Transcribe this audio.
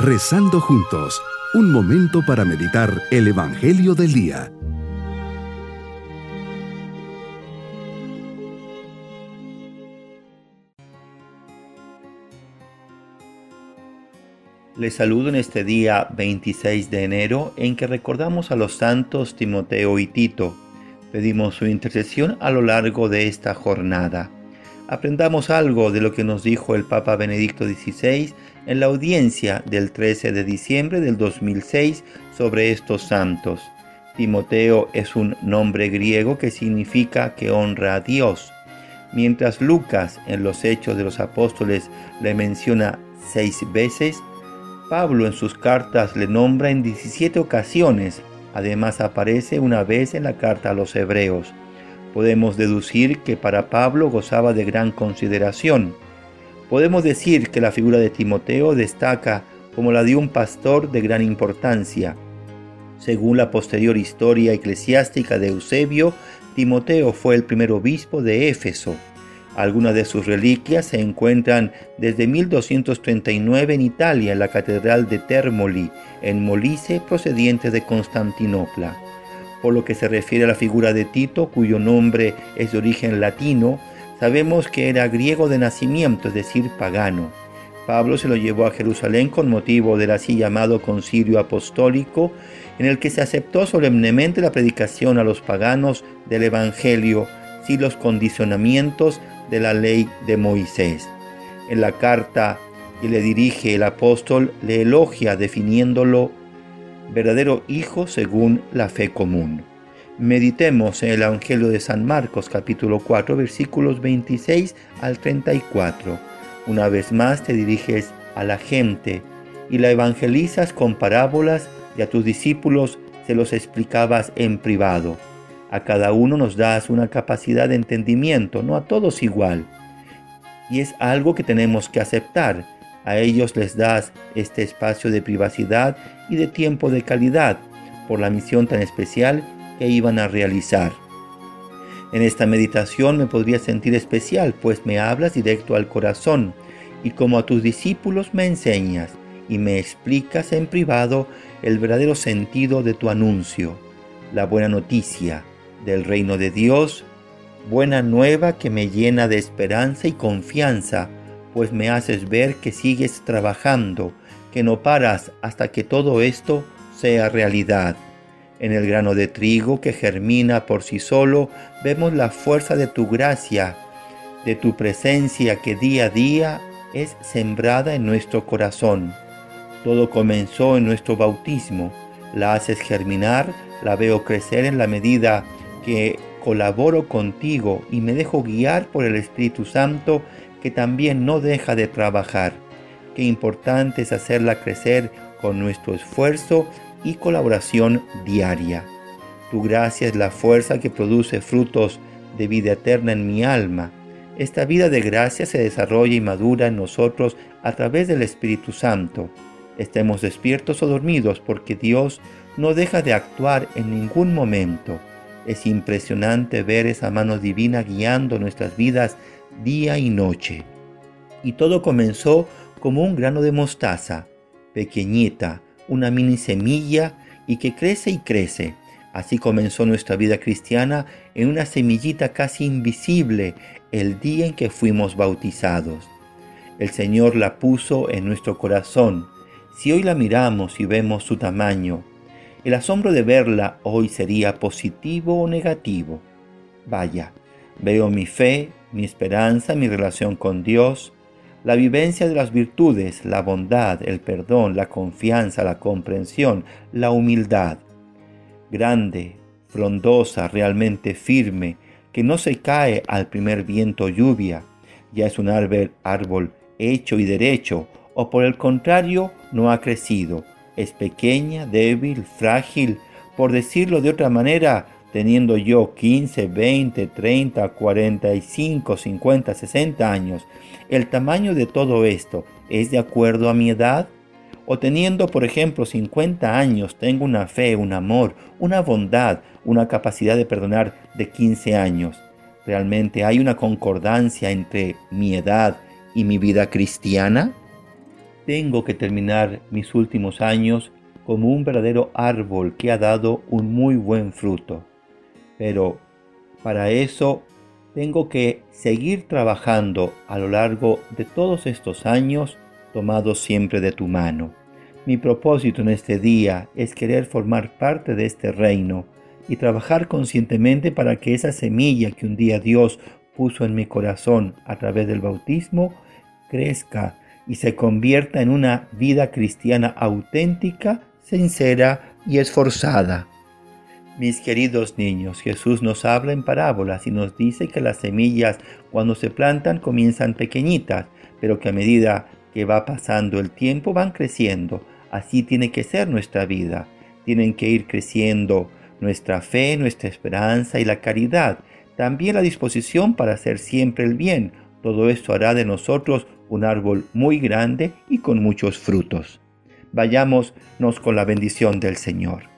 Rezando juntos, un momento para meditar el Evangelio del Día. Les saludo en este día 26 de enero en que recordamos a los santos Timoteo y Tito. Pedimos su intercesión a lo largo de esta jornada aprendamos algo de lo que nos dijo el Papa Benedicto XVI en la audiencia del 13 de diciembre del 2006 sobre estos santos. Timoteo es un nombre griego que significa que honra a Dios. Mientras Lucas en los Hechos de los Apóstoles le menciona seis veces, Pablo en sus cartas le nombra en 17 ocasiones. Además aparece una vez en la carta a los Hebreos podemos deducir que para Pablo gozaba de gran consideración. Podemos decir que la figura de Timoteo destaca como la de un pastor de gran importancia. Según la posterior historia eclesiástica de Eusebio, Timoteo fue el primer obispo de Éfeso. Algunas de sus reliquias se encuentran desde 1239 en Italia, en la Catedral de Termoli, en Molise, procediente de Constantinopla. Por lo que se refiere a la figura de Tito, cuyo nombre es de origen latino, sabemos que era griego de nacimiento, es decir, pagano. Pablo se lo llevó a Jerusalén con motivo del así llamado concilio apostólico, en el que se aceptó solemnemente la predicación a los paganos del Evangelio sin los condicionamientos de la ley de Moisés. En la carta que le dirige el apóstol le elogia definiéndolo verdadero Hijo según la fe común. Meditemos en el Evangelio de San Marcos capítulo 4 versículos 26 al 34. Una vez más te diriges a la gente y la evangelizas con parábolas y a tus discípulos se los explicabas en privado. A cada uno nos das una capacidad de entendimiento, no a todos igual. Y es algo que tenemos que aceptar a ellos les das este espacio de privacidad y de tiempo de calidad por la misión tan especial que iban a realizar. En esta meditación me podría sentir especial, pues me hablas directo al corazón y como a tus discípulos me enseñas y me explicas en privado el verdadero sentido de tu anuncio, la buena noticia del reino de Dios, buena nueva que me llena de esperanza y confianza pues me haces ver que sigues trabajando, que no paras hasta que todo esto sea realidad. En el grano de trigo que germina por sí solo, vemos la fuerza de tu gracia, de tu presencia que día a día es sembrada en nuestro corazón. Todo comenzó en nuestro bautismo, la haces germinar, la veo crecer en la medida que colaboro contigo y me dejo guiar por el Espíritu Santo que también no deja de trabajar. Qué importante es hacerla crecer con nuestro esfuerzo y colaboración diaria. Tu gracia es la fuerza que produce frutos de vida eterna en mi alma. Esta vida de gracia se desarrolla y madura en nosotros a través del Espíritu Santo. Estemos despiertos o dormidos porque Dios no deja de actuar en ningún momento. Es impresionante ver esa mano divina guiando nuestras vidas día y noche. Y todo comenzó como un grano de mostaza, pequeñita, una mini semilla y que crece y crece. Así comenzó nuestra vida cristiana en una semillita casi invisible el día en que fuimos bautizados. El Señor la puso en nuestro corazón. Si hoy la miramos y vemos su tamaño, el asombro de verla hoy sería positivo o negativo. Vaya, veo mi fe, mi esperanza, mi relación con Dios, la vivencia de las virtudes, la bondad, el perdón, la confianza, la comprensión, la humildad. Grande, frondosa, realmente firme, que no se cae al primer viento o lluvia, ya es un árbol, árbol hecho y derecho, o por el contrario, no ha crecido, es pequeña, débil, frágil, por decirlo de otra manera, teniendo yo 15, 20, 30, 45, 50, 60 años, ¿el tamaño de todo esto es de acuerdo a mi edad? O teniendo, por ejemplo, 50 años, tengo una fe, un amor, una bondad, una capacidad de perdonar de 15 años. ¿Realmente hay una concordancia entre mi edad y mi vida cristiana? tengo que terminar mis últimos años como un verdadero árbol que ha dado un muy buen fruto. Pero para eso tengo que seguir trabajando a lo largo de todos estos años tomados siempre de tu mano. Mi propósito en este día es querer formar parte de este reino y trabajar conscientemente para que esa semilla que un día Dios puso en mi corazón a través del bautismo crezca y se convierta en una vida cristiana auténtica, sincera y esforzada. Mis queridos niños, Jesús nos habla en parábolas y nos dice que las semillas cuando se plantan comienzan pequeñitas, pero que a medida que va pasando el tiempo van creciendo. Así tiene que ser nuestra vida. Tienen que ir creciendo nuestra fe, nuestra esperanza y la caridad. También la disposición para hacer siempre el bien. Todo esto hará de nosotros un árbol muy grande y con muchos frutos. Vayámonos con la bendición del Señor